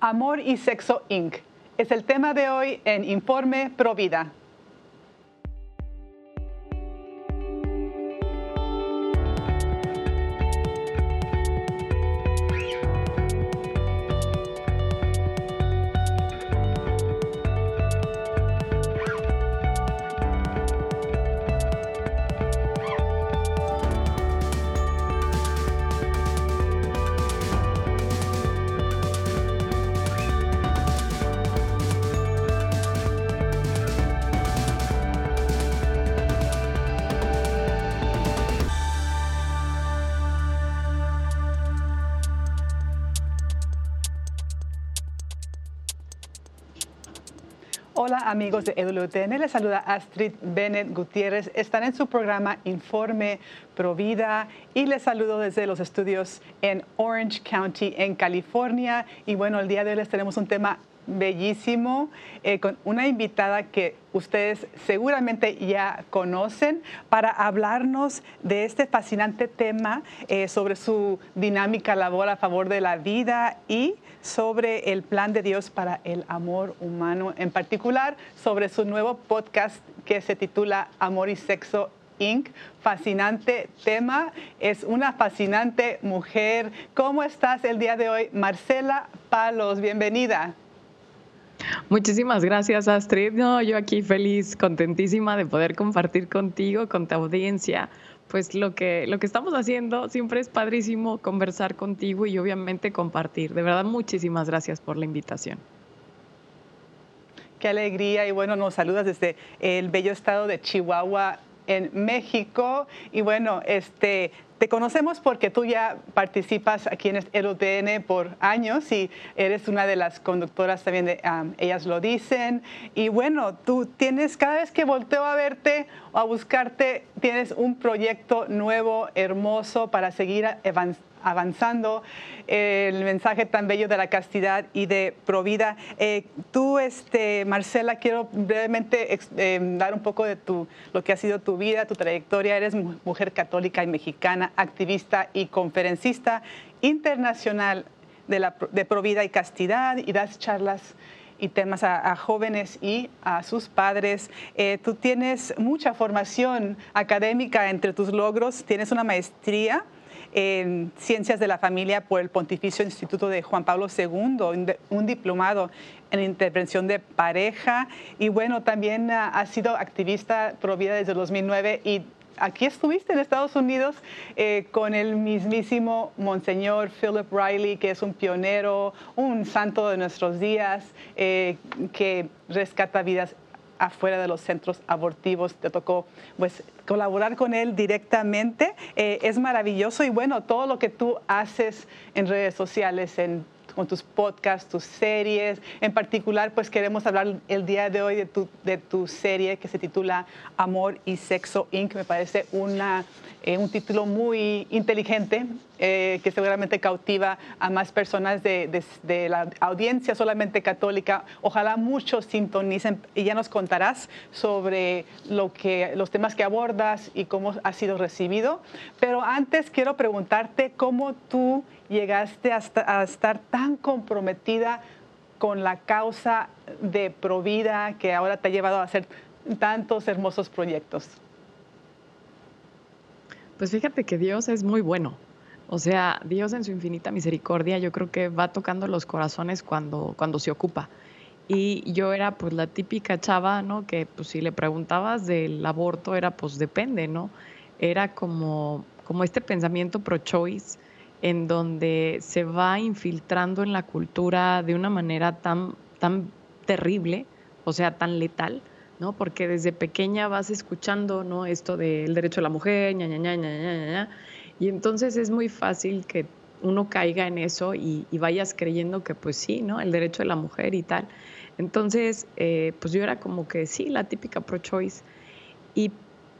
Amor y Sexo Inc. Es el tema de hoy en Informe Provida. Amigos de EWTN, les saluda Astrid Bennett Gutiérrez. Están en su programa Informe Provida y les saludo desde los estudios en Orange County, en California. Y bueno, el día de hoy les tenemos un tema bellísimo eh, con una invitada que ustedes seguramente ya conocen para hablarnos de este fascinante tema eh, sobre su dinámica labor a favor de la vida y sobre el plan de Dios para el amor humano, en particular sobre su nuevo podcast que se titula Amor y Sexo Inc. Fascinante tema. Es una fascinante mujer. ¿Cómo estás el día de hoy? Marcela Palos, bienvenida. Muchísimas gracias, Astrid. No, yo aquí feliz, contentísima de poder compartir contigo, con tu audiencia, pues lo que, lo que estamos haciendo. Siempre es padrísimo conversar contigo y obviamente compartir. De verdad, muchísimas gracias por la invitación. Qué alegría y bueno, nos saludas desde el bello estado de Chihuahua en México y bueno, este te conocemos porque tú ya participas aquí en el UTN por años y eres una de las conductoras también Ellas lo dicen. Y bueno, tú tienes, cada vez que volteo a verte o a buscarte, tienes un proyecto nuevo, hermoso para seguir avanzando avanzando el mensaje tan bello de la castidad y de provida. Eh, tú, este, Marcela, quiero brevemente eh, dar un poco de tu, lo que ha sido tu vida, tu trayectoria. Eres mujer católica y mexicana, activista y conferencista internacional de, la, de provida y castidad y das charlas y temas a, jóvenes y a sus padres. Eh, tú tienes mucha formación académica entre tus logros, tienes una maestría en Ciencias de la Familia por el Pontificio Instituto de Juan Pablo II, un diplomado en intervención de pareja. Y bueno, también ha sido activista pro vida desde el 2009 y aquí estuviste en Estados Unidos eh, con el mismísimo Monseñor Philip Riley, que es un pionero, un santo de nuestros días, eh, que rescata vidas afuera de los centros abortivos. Te tocó pues colaborar con él directamente. Eh, es maravilloso y bueno, todo lo que tú haces en redes sociales, en con tus podcasts, tus series. En particular, pues queremos hablar el día de hoy de tu, de tu serie que se titula Amor y Sexo Inc. Me parece una, eh, un título muy inteligente eh, que seguramente cautiva a más personas de, la audiencia solamente católica. Ojalá muchos sintonicen y ya nos contarás sobre lo que, los temas que abordas y cómo ha sido recibido. Pero antes quiero preguntarte cómo tú llegaste a estar tan comprometida con la causa de Provida que ahora te ha llevado a hacer tantos hermosos proyectos? Pues fíjate que Dios es muy bueno. O sea, Dios en su infinita misericordia yo creo que va tocando los corazones cuando, cuando se ocupa. Y yo era pues la típica chava, ¿no? Que pues si le preguntabas del aborto era pues depende, ¿no? Era como, como este pensamiento pro-choice en donde se va infiltrando en la cultura de una manera tan, tan terrible, o sea, tan letal, ¿no? Porque desde pequeña vas escuchando, ¿no? Esto del derecho a la mujer, ña, ña, ña, ña, ña, ña, y entonces es muy fácil que uno caiga en eso y, vayas creyendo que pues sí, ¿no? El derecho de la mujer y tal. Entonces, eh, pues yo era como que sí, la típica pro-choice. Y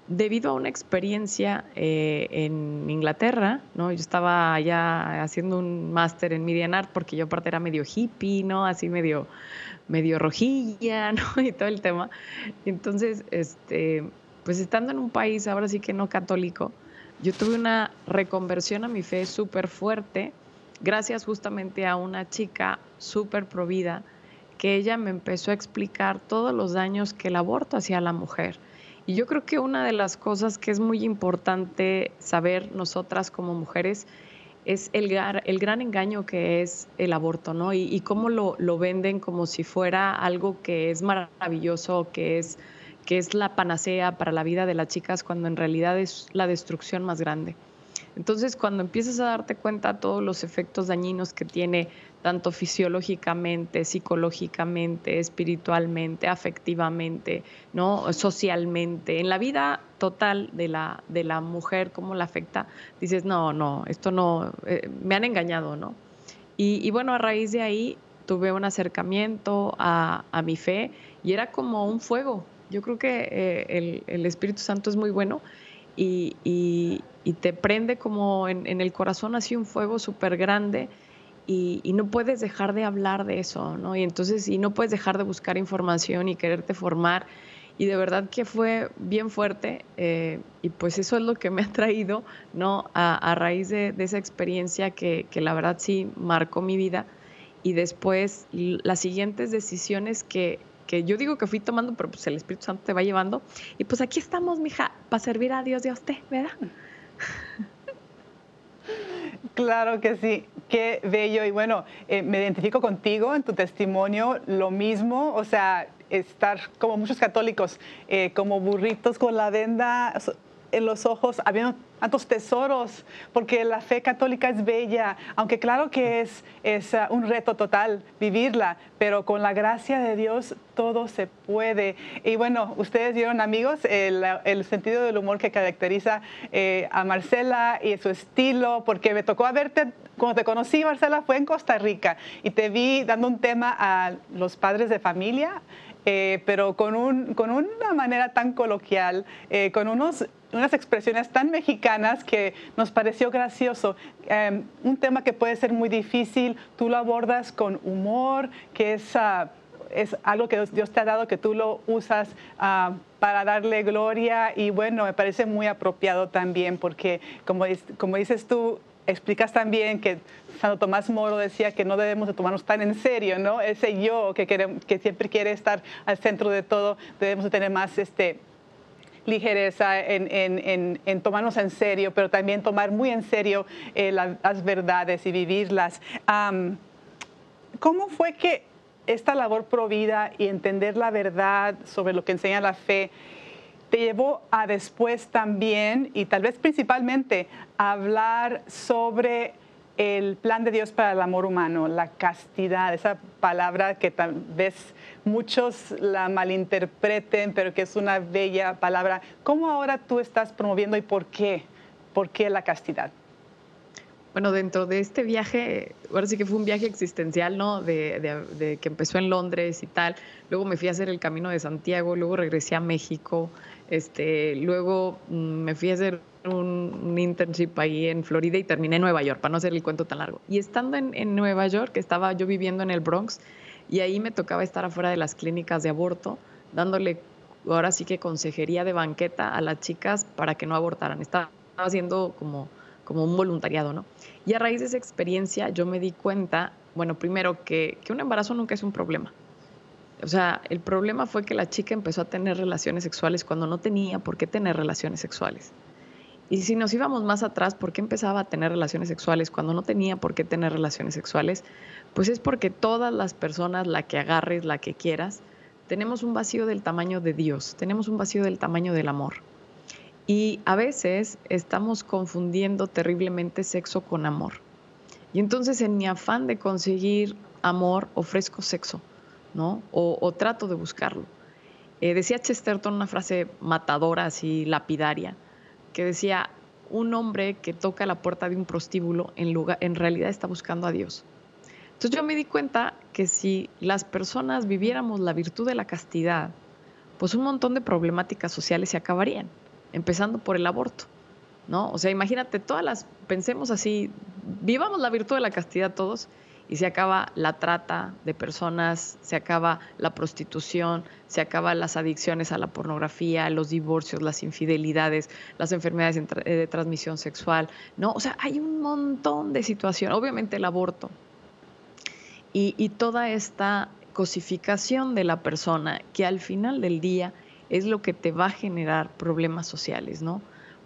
debido a una experiencia eh, en Inglaterra, ¿no? Yo estaba allá haciendo un máster en Media Art porque yo aparte era medio hippie, ¿no? Así medio, medio rojilla, ¿no? Y todo el tema. Entonces, este, pues estando en un país ahora sí que no católico, yo tuve una reconversión a mi fe súper fuerte gracias justamente a una chica súper provida que ella me empezó a explicar todos los daños que el aborto hacía a la mujer. Y yo creo que una de las cosas que es muy importante saber nosotras como mujeres es el, gran engaño que es el aborto, ¿no? Y, cómo lo, lo, venden como si fuera algo que es maravilloso, que es, que es la panacea para la vida de las chicas, cuando en realidad es la destrucción más grande. Entonces, cuando empiezas a darte cuenta de todos los efectos dañinos que tiene tanto fisiológicamente, psicológicamente, espiritualmente, afectivamente, ¿no? socialmente, en la vida total de la, de la mujer, cómo la afecta, dices, no, no, esto no, eh, me han engañado, ¿no? Y, bueno, a raíz de ahí tuve un acercamiento a, mi fe y era como un fuego. Yo creo que eh, el, Espíritu Santo es muy bueno y, te prende como en, en, el corazón así un fuego súper grande y, no puedes dejar de hablar de eso, ¿no? Y entonces, y no puedes dejar de buscar información y quererte formar. Y de verdad que fue bien fuerte eh, y pues eso es lo que me ha traído, ¿no? A, raíz de, esa experiencia que, que, la verdad sí marcó mi vida. Y después las siguientes decisiones que, que yo digo que fui tomando, pero pues el Espíritu Santo te va llevando. Y pues aquí estamos, mija, para servir a Dios a usted, ¿verdad? Claro que sí, qué bello. Y bueno, eh, me identifico contigo en tu testimonio, lo mismo, o sea, estar como muchos católicos, eh, como burritos con la venda en los ojos, habiendo tantos tesoros, porque la fe católica es bella, aunque claro que es, es uh, un reto total vivirla, pero con la gracia de Dios todo se puede. Y bueno, ustedes vieron amigos el, el sentido del humor que caracteriza eh, a Marcela y su estilo, porque me tocó verte, cuando te conocí Marcela fue en Costa Rica y te vi dando un tema a los padres de familia. Eh, pero con, un, con, una manera tan coloquial, eh, con unos unas expresiones tan mexicanas que nos pareció gracioso. Em, un tema que puede ser muy difícil, tú lo abordas con humor, que es, ah, es algo que Dios te ha dado, que tú lo usas ah, para darle gloria y bueno, me parece muy apropiado también porque como, como dices tú, explicas también que Santo Tomás Moro decía que no debemos de tomarnos tan en serio, ¿no? Ese yo que, siempre quiere estar al centro de todo, debemos de tener más este, ligereza en, tomarnos en serio, pero también tomar muy en serio eh, las verdades y vivirlas. ¿Cómo fue que esta labor provida y entender la verdad sobre lo que enseña la fe te llevó a después también, y tal vez principalmente, hablar sobre el plan de Dios para el amor humano, la castidad, esa palabra que tal vez muchos la malinterpreten, pero que es una bella palabra. ¿Cómo ahora tú estás promoviendo y por qué? ¿Por qué la castidad? Bueno, dentro de este viaje, ahora sí que fue un viaje existencial, ¿no? De, que empezó en Londres y tal. Luego me fui a hacer el camino de Santiago, luego regresé a México, este, luego mm, me fui a hacer un, internship ahí en Florida y terminé en Nueva York, para no hacer el cuento tan largo. Y estando en, en Nueva York, estaba yo viviendo en el Bronx, y ahí me tocaba estar afuera de las clínicas de aborto, dándole ahora sí que consejería de banqueta a las chicas para que no abortaran. Estaba haciendo como, como un voluntariado, ¿no? Y a raíz de esa experiencia yo me di cuenta, bueno, primero que, que un embarazo nunca es un problema. O sea, el problema fue que la chica empezó a tener relaciones sexuales cuando no tenía por qué tener relaciones sexuales. Y si nos íbamos más atrás, ¿por qué empezaba a tener relaciones sexuales cuando no tenía por qué tener relaciones sexuales? Pues es porque todas las personas, la que agarres, la que quieras, tenemos un vacío del tamaño de Dios, tenemos un vacío del tamaño del amor. Y a veces estamos confundiendo terriblemente sexo con amor. Y entonces en mi afán de conseguir amor ofrezco sexo, ¿no? O, trato de buscarlo. Eh, decía Chesterton una frase matadora, así lapidaria que decía, un hombre que toca la puerta de un prostíbulo en, lugar, en realidad está buscando a Dios. Entonces yo me di cuenta que si las personas viviéramos la virtud de la castidad, pues un montón de problemáticas sociales se acabarían, empezando por el aborto, ¿no? O sea, imagínate, todas las, pensemos así, vivamos la virtud de la castidad todos y se acaba la trata de personas, se acaba la prostitución, se acaban las adicciones a la pornografía, los divorcios, las infidelidades, las enfermedades eh, de transmisión sexual, ¿no? O sea, hay un montón de situaciones, obviamente el aborto. Y, y toda esta cosificación de la persona que al final del día es lo que te va a generar problemas sociales, ¿no?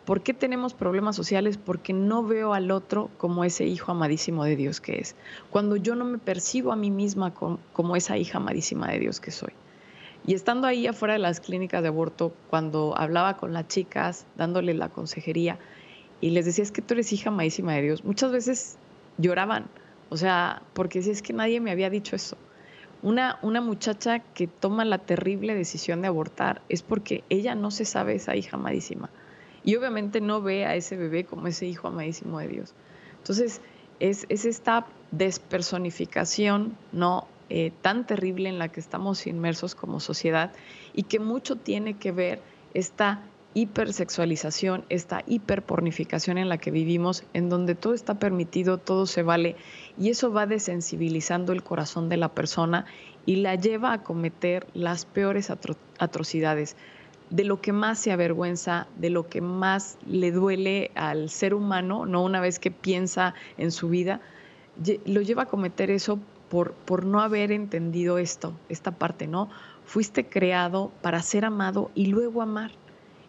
¿Por qué tenemos problemas sociales? Porque no veo al otro como ese hijo amadísimo de Dios que es. Cuando yo no me percibo a mí misma como, esa hija amadísima de Dios que soy. Y estando ahí afuera de las clínicas de aborto, cuando hablaba con las chicas, dándoles la consejería, y les decía, es que tú eres hija amadísima de Dios, muchas veces lloraban. O sea, porque si es que nadie me había dicho eso. Una, una muchacha que toma la terrible decisión de abortar es porque ella no se sabe esa hija amadísima y obviamente no ve a ese bebé como ese hijo amadísimo de Dios. Entonces, es, esta despersonificación no eh, tan terrible en la que estamos inmersos como sociedad y que mucho tiene que ver esta hipersexualización, esta hiperpornificación en la que vivimos, en donde todo está permitido, todo se vale, y eso va desensibilizando el corazón de la persona y la lleva a cometer las peores atrocidades de lo que más se avergüenza, de lo que más le duele al ser humano, no una vez que piensa en su vida, lo lleva a cometer eso por, por no haber entendido esto, esta parte, ¿no? Fuiste creado para ser amado y luego amar.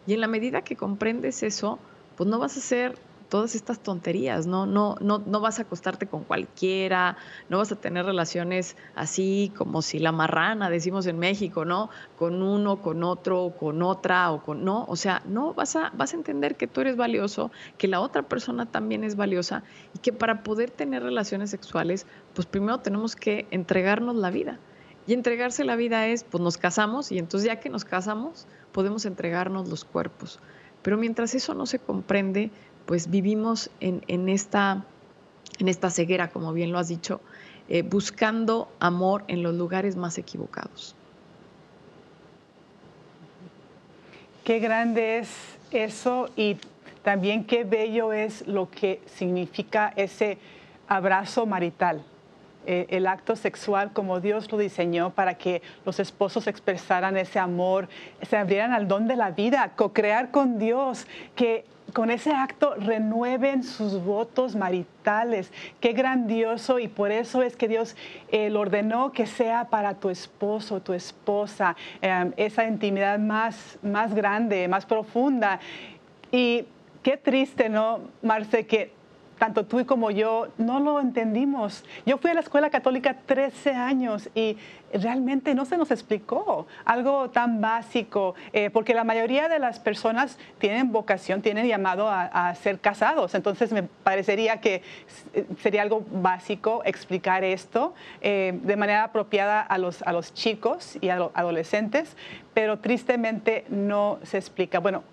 Y en la medida que comprendes eso, pues no vas a ser todas estas tonterías, ¿no? No, no, no vas a acostarte con cualquiera, no vas a tener relaciones así como si la marrana, decimos en México, ¿no? Con uno, con otro, con otra, o con. No, o sea, no, vas a, vas a entender que tú eres valioso, que la otra persona también es valiosa y que para poder tener relaciones sexuales, pues primero tenemos que entregarnos la vida. Y entregarse la vida es, pues nos casamos y entonces ya que nos casamos, podemos entregarnos los cuerpos. Pero mientras eso no se comprende, pues vivimos en, esta, en esta ceguera, como bien lo has dicho, eh, buscando amor en los lugares más equivocados. Qué grande es eso y también qué bello es lo que significa ese abrazo marital. Eh, el acto sexual como Dios lo diseñó para que los esposos expresaran ese amor, se abrieran al don de la vida, co-crear con Dios, que con ese acto renueven sus votos maritales. Qué grandioso y por eso es que Dios eh, lo ordenó que sea para tu esposo, tu esposa, em, esa intimidad más, más grande, más profunda. Y qué triste, ¿no, Marce, que tanto tú como yo no lo entendimos. Yo fui a la escuela católica 13 años y realmente no se nos explicó algo tan básico, eh, porque la mayoría de las personas tienen vocación, tienen llamado a, ser casados. Entonces me parecería que sería algo básico explicar esto eh, de manera apropiada a los, a los chicos y a los adolescentes, pero tristemente no se explica. Bueno,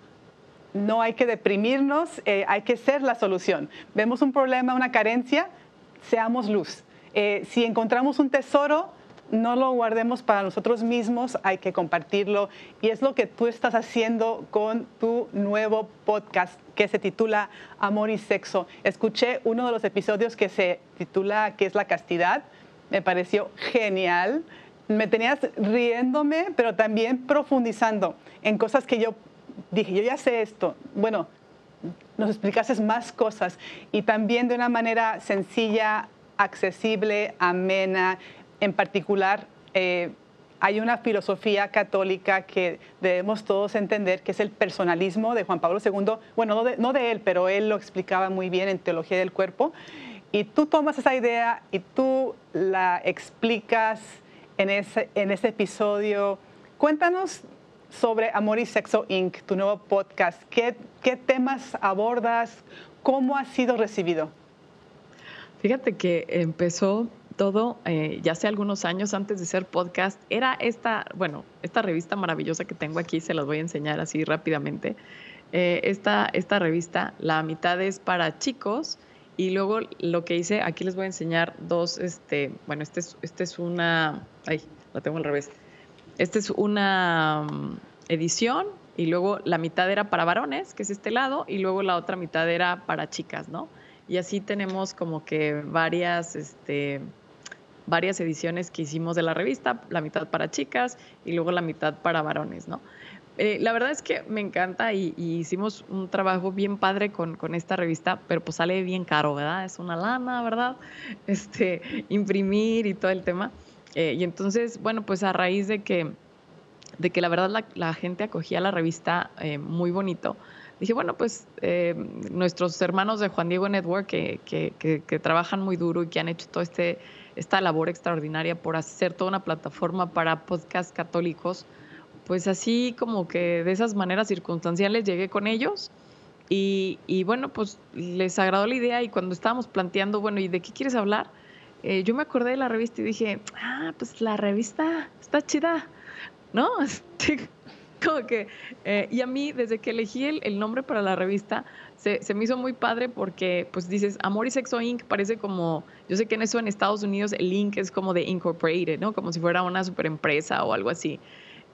no hay que deprimirnos, eh, hay que ser la solución. Vemos un problema, una carencia, seamos luz. Eh, si encontramos un tesoro, no lo guardemos para nosotros mismos, hay que compartirlo. Y es lo que tú estás haciendo con tu nuevo podcast que se titula Amor y Sexo. Escuché uno de los episodios que se titula ¿Qué es la castidad? Me pareció genial. Me tenías riéndome, pero también profundizando en cosas que yo dije, yo ya sé esto. Bueno, nos explicases más cosas y también de una manera sencilla, accesible, amena. En particular, eh, hay una filosofía católica que debemos todos entender, que es el personalismo de Juan Pablo II. Bueno, no de, él, pero él lo explicaba muy bien en Teología del Cuerpo. Y tú tomas esa idea y tú la explicas en ese, en ese episodio. Cuéntanos sobre Amor y Sexo Inc., tu nuevo podcast. ¿Qué, temas abordas? ¿Cómo ha sido recibido? Fíjate que empezó todo eh, ya hace algunos años antes de ser podcast. Era esta, bueno, esta revista maravillosa que tengo aquí, se las voy a enseñar así rápidamente. Eh, esta, esta revista, la mitad es para chicos y luego lo que hice, aquí les voy a enseñar dos, este, bueno, este es, este es una, ay, la tengo al revés. Esta es una mm, edición y luego la mitad era para varones, que es este lado, y luego la otra mitad era para chicas, ¿no? Y así tenemos como que varias, este, varias ediciones que hicimos de la revista, la mitad para chicas y luego la mitad para varones, ¿no? Eh, la verdad es que me encanta y, hicimos un trabajo bien padre con, con, esta revista, pero pues sale bien caro, ¿verdad? Es una lana, ¿verdad? Este, imprimir y todo el tema. Eh, y entonces, bueno, pues a raíz de que, de que la verdad la, gente acogía la revista eh, muy bonito, dije, bueno, pues nuestros hermanos de Juan Diego Network que, que, trabajan muy duro y que han hecho toda este, esta labor extraordinaria por hacer toda una plataforma para podcasts católicos, pues así como que de esas maneras circunstanciales llegué con ellos y, bueno, pues les agradó la idea y cuando estábamos planteando, bueno, ¿y de qué quieres hablar? Eh, yo me acordé de la revista y dije, ah, pues la revista está chida, ¿no? como que, eh, y a mí, desde que elegí el, nombre para la revista, se, se, me hizo muy padre porque, pues dices, Amor y Sexo Inc. parece como, yo sé que en eso en Estados Unidos el Inc. es como de Incorporated, ¿no? Como si fuera una superempresa o algo así.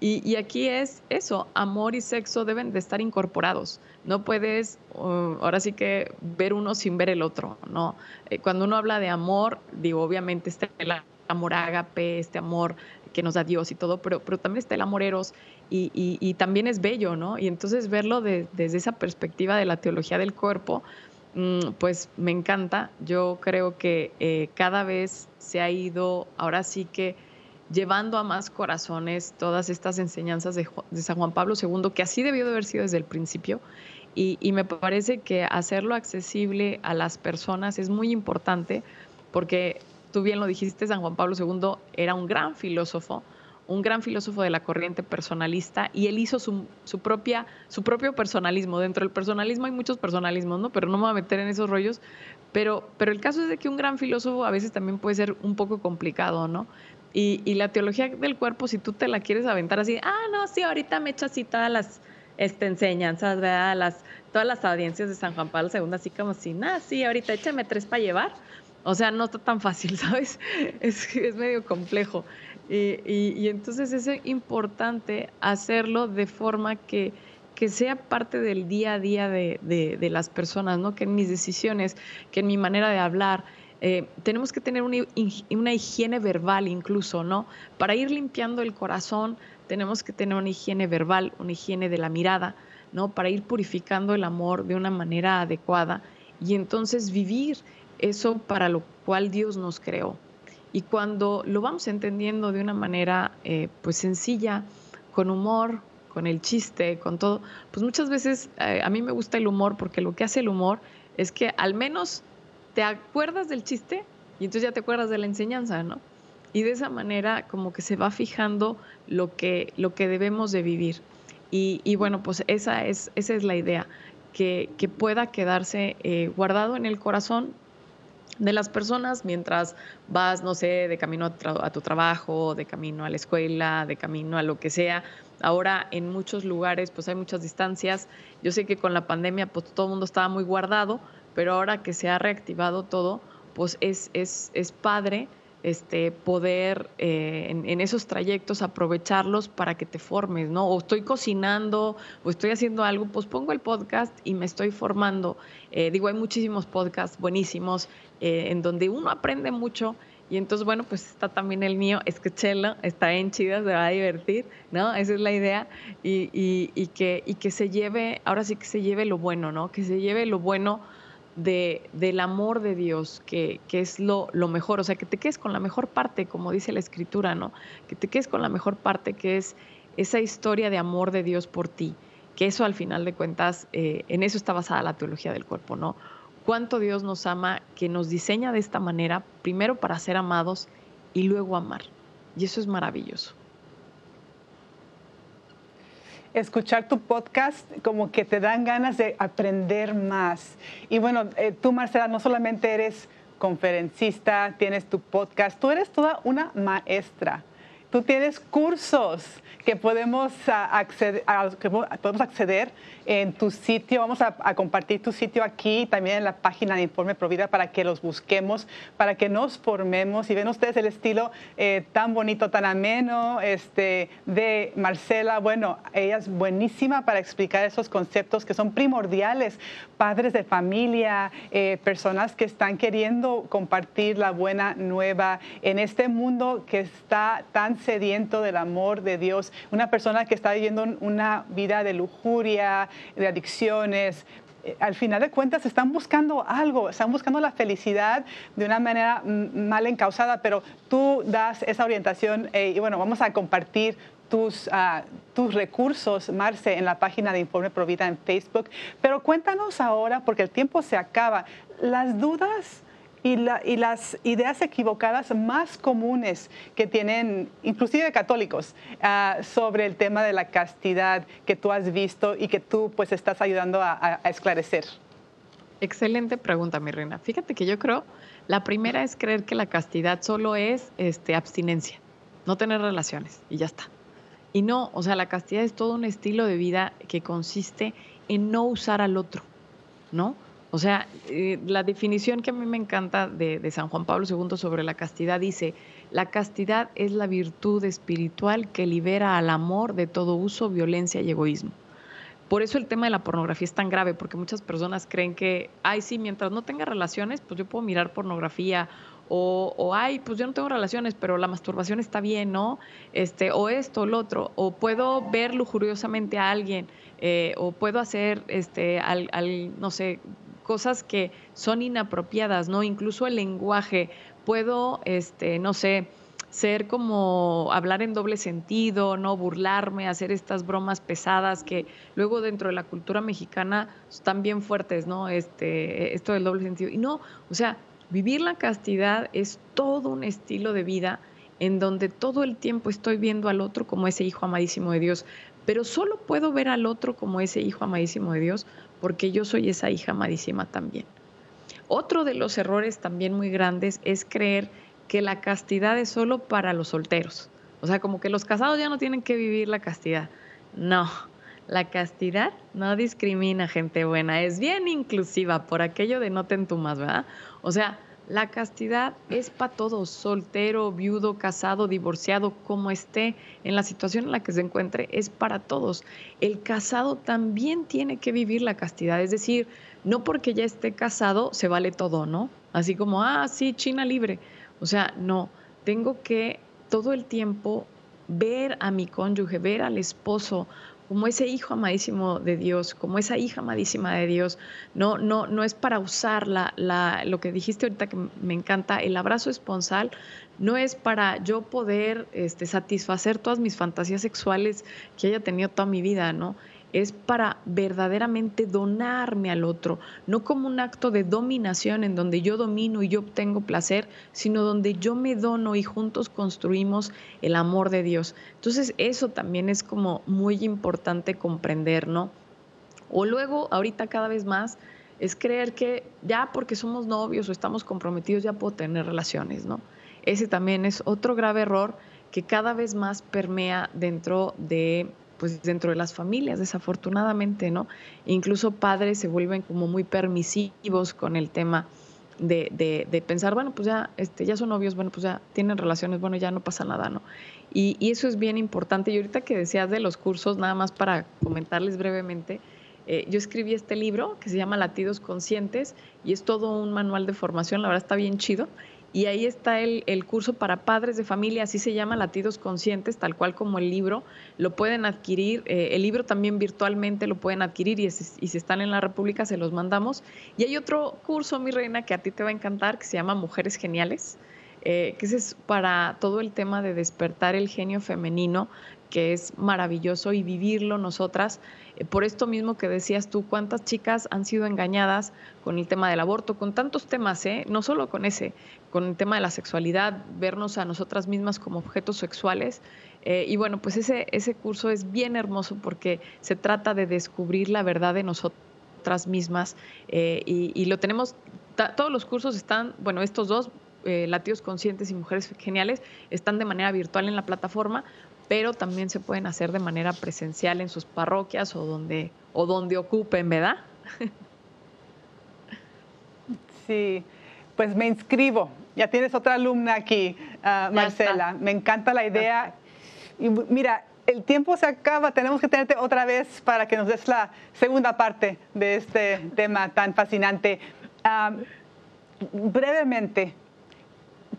Y, aquí es eso, amor y sexo deben de estar incorporados. No puedes, uh, ahora sí que ver uno sin ver el otro, ¿no? Eh, cuando uno habla de amor, digo, obviamente está el amor ágape, este amor que nos da Dios y todo, pero, también está el amor eros y, también es bello, ¿no? Y entonces verlo desde esa perspectiva de la teología del cuerpo, mm, pues me encanta. Yo creo que eh, cada vez se ha ido, ahora sí que llevando a más corazones todas estas enseñanzas de, San Juan Pablo II, que así debió de haber sido desde el principio. Y, me parece que hacerlo accesible a las personas es muy importante porque tú bien lo dijiste, San Juan Pablo II era un gran filósofo, un gran filósofo de la corriente personalista y él hizo su, propia, su propio personalismo. Dentro del personalismo hay muchos personalismos, ¿no? Pero no me voy a meter en esos rollos. Pero, pero el caso es de que un gran filósofo a veces también puede ser un poco complicado, ¿no? Y, la teología del cuerpo, si tú te la quieres aventar así, ah, no, sí, ahorita me echo así todas las este, enseñanzas, ¿verdad? Las, todas las audiencias de San Juan Pablo II, así como si, ah, sí, ahorita échame tres para llevar. O sea, no está tan fácil, ¿sabes? Es, es medio complejo. Y, y, entonces es importante hacerlo de forma que, que sea parte del día a día de, de, de, las personas, ¿no? Que en mis decisiones, que en mi manera de hablar, eh, tenemos que tener una, higiene verbal incluso, ¿no? Para ir limpiando el corazón, tenemos que tener una higiene verbal, una higiene de la mirada, ¿no? Para ir purificando el amor de una manera adecuada y entonces vivir eso para lo cual Dios nos creó. Y cuando lo vamos entendiendo de una manera eh, pues sencilla, con humor, con el chiste, con todo, pues muchas veces eh, a mí me gusta el humor porque lo que hace el humor es que al menos te acuerdas del chiste y entonces ya te acuerdas de la enseñanza, ¿no? Y de esa manera como que se va fijando lo que, lo que debemos de vivir. Y, bueno, pues esa es, esa es la idea, que, que pueda quedarse eh, guardado en el corazón de las personas mientras vas, no sé, de camino a, tu trabajo, de camino a la escuela, de camino a lo que sea. Ahora en muchos lugares pues hay muchas distancias. Yo sé que con la pandemia pues todo el mundo estaba muy guardado, pero ahora que se ha reactivado todo, pues es, es, es padre este, poder eh, en, esos trayectos aprovecharlos para que te formes, ¿no? O estoy cocinando o estoy haciendo algo, pues pongo el podcast y me estoy formando. Eh, digo, hay muchísimos podcasts buenísimos eh, en donde uno aprende mucho y entonces, bueno, pues está también el mío, escúchelo, está en chida, se va a divertir, ¿no? Esa es la idea y, y, y, que, y que se lleve, ahora sí que se lleve lo bueno, ¿no? Que se lleve lo bueno de, del amor de Dios, que, que es lo, lo, mejor, o sea, que te quedes con la mejor parte, como dice la escritura, ¿no? Que te quedes con la mejor parte, que es esa historia de amor de Dios por ti, que eso al final de cuentas, eh, en eso está basada la teología del cuerpo, ¿no? Cuánto Dios nos ama, que nos diseña de esta manera, primero para ser amados y luego amar. Y eso es maravilloso escuchar tu podcast como que te dan ganas de aprender más. Y bueno, eh, tú Marcela no solamente eres conferencista, tienes tu podcast, tú eres toda una maestra. Tú tienes cursos que podemos acceder, que podemos acceder en tu sitio. Vamos a, compartir tu sitio aquí, también en la página de Informe Provida para que los busquemos, para que nos formemos. Y ven ustedes el estilo eh, tan bonito, tan ameno este, de Marcela. Bueno, ella es buenísima para explicar esos conceptos que son primordiales. Padres de familia, eh, personas que están queriendo compartir la buena nueva en este mundo que está tan sediento del amor de Dios. Una persona que está viviendo una vida de lujuria, de adicciones, eh, al final de cuentas están buscando algo, están buscando la felicidad de una manera mal encausada, pero tú das esa orientación y bueno, vamos a compartir tus, ah, tus recursos, Marce, en la página de Informe Provida en Facebook. Pero cuéntanos ahora, porque el tiempo se acaba, las dudas y, las ideas equivocadas más comunes que tienen, inclusive católicos, ah, sobre el tema de la castidad que tú has visto y que tú pues estás ayudando a, esclarecer. Excelente pregunta, mi reina. Fíjate que yo creo, la primera es creer que la castidad solo es este, abstinencia, no tener relaciones y ya está. Y no, o sea, la castidad es todo un estilo de vida que consiste en no usar al otro, ¿no? O sea, eh, la definición que a mí me encanta de, San Juan Pablo II sobre la castidad dice, la castidad es la virtud espiritual que libera al amor de todo uso, violencia y egoísmo. Por eso el tema de la pornografía es tan grave, porque muchas personas creen que, ay, sí, mientras no tenga relaciones, pues yo puedo mirar pornografía, o, o, ay, pues yo no tengo relaciones, pero la masturbación está bien, ¿no? Este, o esto, o lo otro, o puedo ver lujuriosamente a alguien, eh, o puedo hacer, este, al, no sé, cosas que son inapropiadas, ¿no? Incluso el lenguaje, puedo, este, no sé, ser como hablar en doble sentido, no burlarme, hacer estas bromas pesadas que luego dentro de la cultura mexicana están bien fuertes, ¿no? Este, esto del doble sentido. Y no, o sea, vivir la castidad es todo un estilo de vida en donde todo el tiempo estoy viendo al otro como ese hijo amadísimo de Dios, pero solo puedo ver al otro como ese hijo amadísimo de Dios porque yo soy esa hija amadísima también. Otro de los errores también muy grandes es creer que la castidad es solo para los solteros. O sea, como que los casados ya no tienen que vivir la castidad. No, la castidad no discrimina gente buena, es bien inclusiva por aquello de no te entumas, ¿verdad? O sea, la castidad es para todos, soltero, viudo, casado, divorciado, como esté en la situación en la que se encuentre, es para todos. El casado también tiene que vivir la castidad, es decir, no porque ya esté casado se vale todo, ¿no? Así como, ah, sí, China libre. O sea, no, tengo que todo el tiempo ver a mi cónyuge, ver al esposo, como ese hijo amadísimo de Dios, como esa hija amadísima de Dios. No, no, no es para usar la, lo que dijiste ahorita que me encanta, el abrazo esponsal, no es para yo poder este, satisfacer todas mis fantasías sexuales que haya tenido toda mi vida, ¿no? Es para verdaderamente donarme al otro, no como un acto de dominación en donde yo domino y yo obtengo placer, sino donde yo me dono y juntos construimos el amor de Dios. Entonces eso también es como muy importante comprender, ¿no? O luego, ahorita cada vez más, es creer que ya porque somos novios o estamos comprometidos ya puedo tener relaciones, ¿no? Ese también es otro grave error que cada vez más permea dentro de pues dentro de las familias, desafortunadamente, ¿no? Incluso padres se vuelven como muy permisivos con el tema de, de, pensar, bueno, pues ya, este, ya son novios, bueno, pues ya tienen relaciones, bueno, ya no pasa nada, ¿no? Y, y eso es bien importante. Y ahorita que decías de los cursos, nada más para comentarles brevemente, eh, yo escribí este libro que se llama Latidos Conscientes y es todo un manual de formación, la verdad está bien chido y ahí está el, curso para padres de familia, así se llama Latidos Conscientes, tal cual como el libro. Lo pueden adquirir, eh, el libro también virtualmente lo pueden adquirir y, si están en la República se los mandamos. Y hay otro curso, mi reina, que a ti te va a encantar, que se llama Mujeres Geniales. Eh, que ese es para todo el tema de despertar el genio femenino, que es maravilloso y vivirlo nosotras. Eh, por esto mismo que decías tú, cuántas chicas han sido engañadas con el tema del aborto, con tantos temas, ¿eh? no solo con ese, con el tema de la sexualidad, vernos a nosotras mismas como objetos sexuales. Eh, y bueno, pues ese, ese curso es bien hermoso porque se trata de descubrir la verdad de nosotras mismas y, y, lo tenemos, todos los cursos están, bueno, estos dos eh, Latidos Conscientes y Mujeres Geniales están de manera virtual en la plataforma, pero también se pueden hacer de manera presencial en sus parroquias o donde, o donde ocupen, ¿verdad? Sí, pues me inscribo. Ya tienes otra alumna aquí, ah, Marcela. Me encanta la idea. Y mira, el tiempo se acaba, tenemos que tenerte otra vez para que nos des la segunda parte de este tema tan fascinante. brevemente,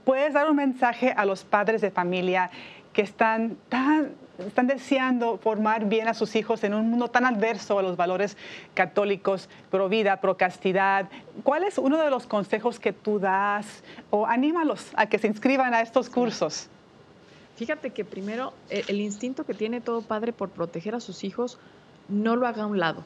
¿puedes dar un mensaje a los padres de familia que están tan están deseando formar bien a sus hijos en un mundo tan adverso a los valores católicos, pro vida, pro castidad. ¿Cuál es uno de los consejos que tú das o anímalos a que se inscriban a estos cursos? Fíjate que primero eh, el instinto que tiene todo padre por proteger a sus hijos, no lo haga a un lado.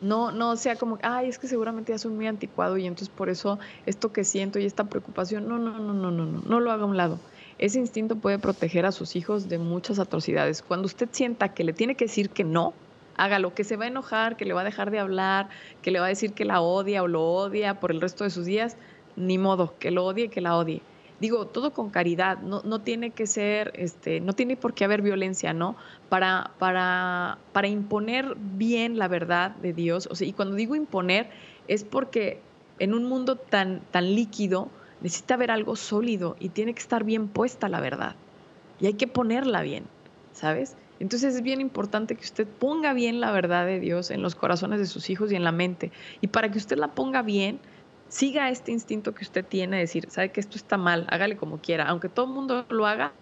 No, no sea como, ay, es que seguramente ya soy muy anticuado y entonces por eso esto que siento y esta preocupación, no, no, no, no, no, no, no lo haga a un lado. Ese instinto puede proteger a sus hijos de muchas atrocidades. Cuando usted sienta que le tiene que decir que no, hágalo, que se va a enojar, que le va a dejar de hablar, que le va a decir que la odia o lo odia por el resto de sus días, ni modo, que lo odie, que la odie digo, todo con caridad, no, no tiene que ser, este, no tiene por qué haber violencia, ¿no? Para, para, para imponer bien la verdad de Dios, o sea, y cuando digo imponer, es porque en un mundo tan, tan líquido necesita haber algo sólido y tiene que estar bien puesta la verdad. Y hay que ponerla bien, ¿sabes? Entonces es bien importante que usted ponga bien la verdad de Dios en los corazones de sus hijos y en la mente. Y para que usted la ponga bien, siga este instinto que usted tiene de decir, sabe que esto está mal, hágale como quiera, aunque todo el mundo lo haga,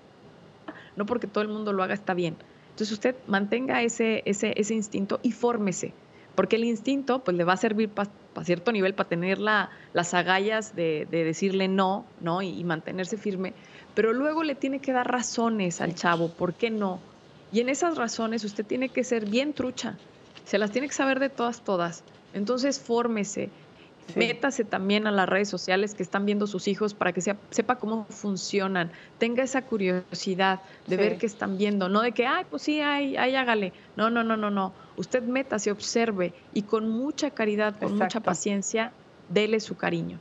no porque todo el mundo lo haga está bien. Entonces usted mantenga ese, ese, ese instinto y fórmese, porque el instinto pues le va a servir para cierto nivel, para tener las agallas de, decirle no, ¿no? Y, mantenerse firme, pero luego le tiene que dar razones al chavo, ¿por qué no? Y en esas razones usted tiene que ser bien trucha, se las tiene que saber de todas, todas. Entonces fórmese, Métase también a las redes sociales que están viendo sus hijos para que sepa cómo funcionan. Tenga esa curiosidad de ver qué están viendo, no de que, ay, pues sí, ay, ay, hágale. No, no, no, no, no. Usted métase, observe y con mucha caridad, con mucha paciencia, dele su cariño.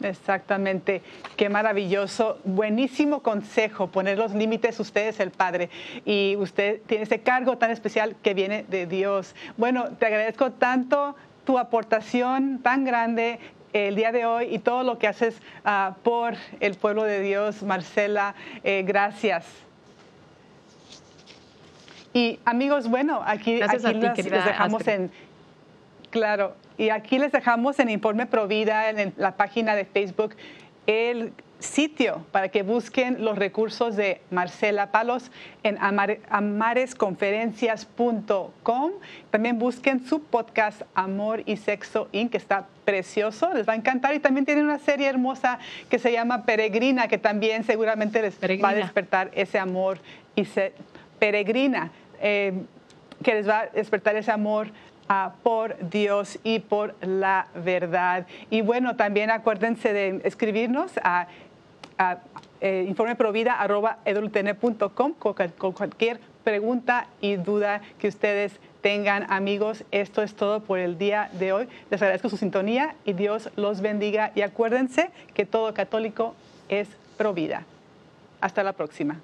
Exactamente, qué maravilloso, buenísimo consejo, poner los límites ustedes, el Padre, y usted tiene ese cargo tan especial que viene de Dios. Bueno, te agradezco tanto, tu aportación tan grande el día de hoy y todo lo que haces ah, por el pueblo de Dios, Marcela. Eh, gracias. Y amigos, bueno, aquí, aquí les, dejamos en, claro, y aquí les dejamos en Informe Provida, en la página de Facebook, el sitio para que busquen los recursos de Marcela Palos en amaresconferencias.com. También busquen su podcast Amor y Sexo Inc., que está precioso, les va a encantar. Y también tiene una serie hermosa que se llama Peregrina, que también seguramente les va a despertar ese amor y se peregrina, eh, que les va a despertar ese amor por Dios y por la verdad. Y bueno, también acuérdense de escribirnos a a eh, informeprovida.com con, con cualquier pregunta y duda que ustedes tengan amigos. Esto es todo por el día de hoy. Les agradezco su sintonía y Dios los bendiga. Y acuérdense que todo católico es provida. Hasta la próxima.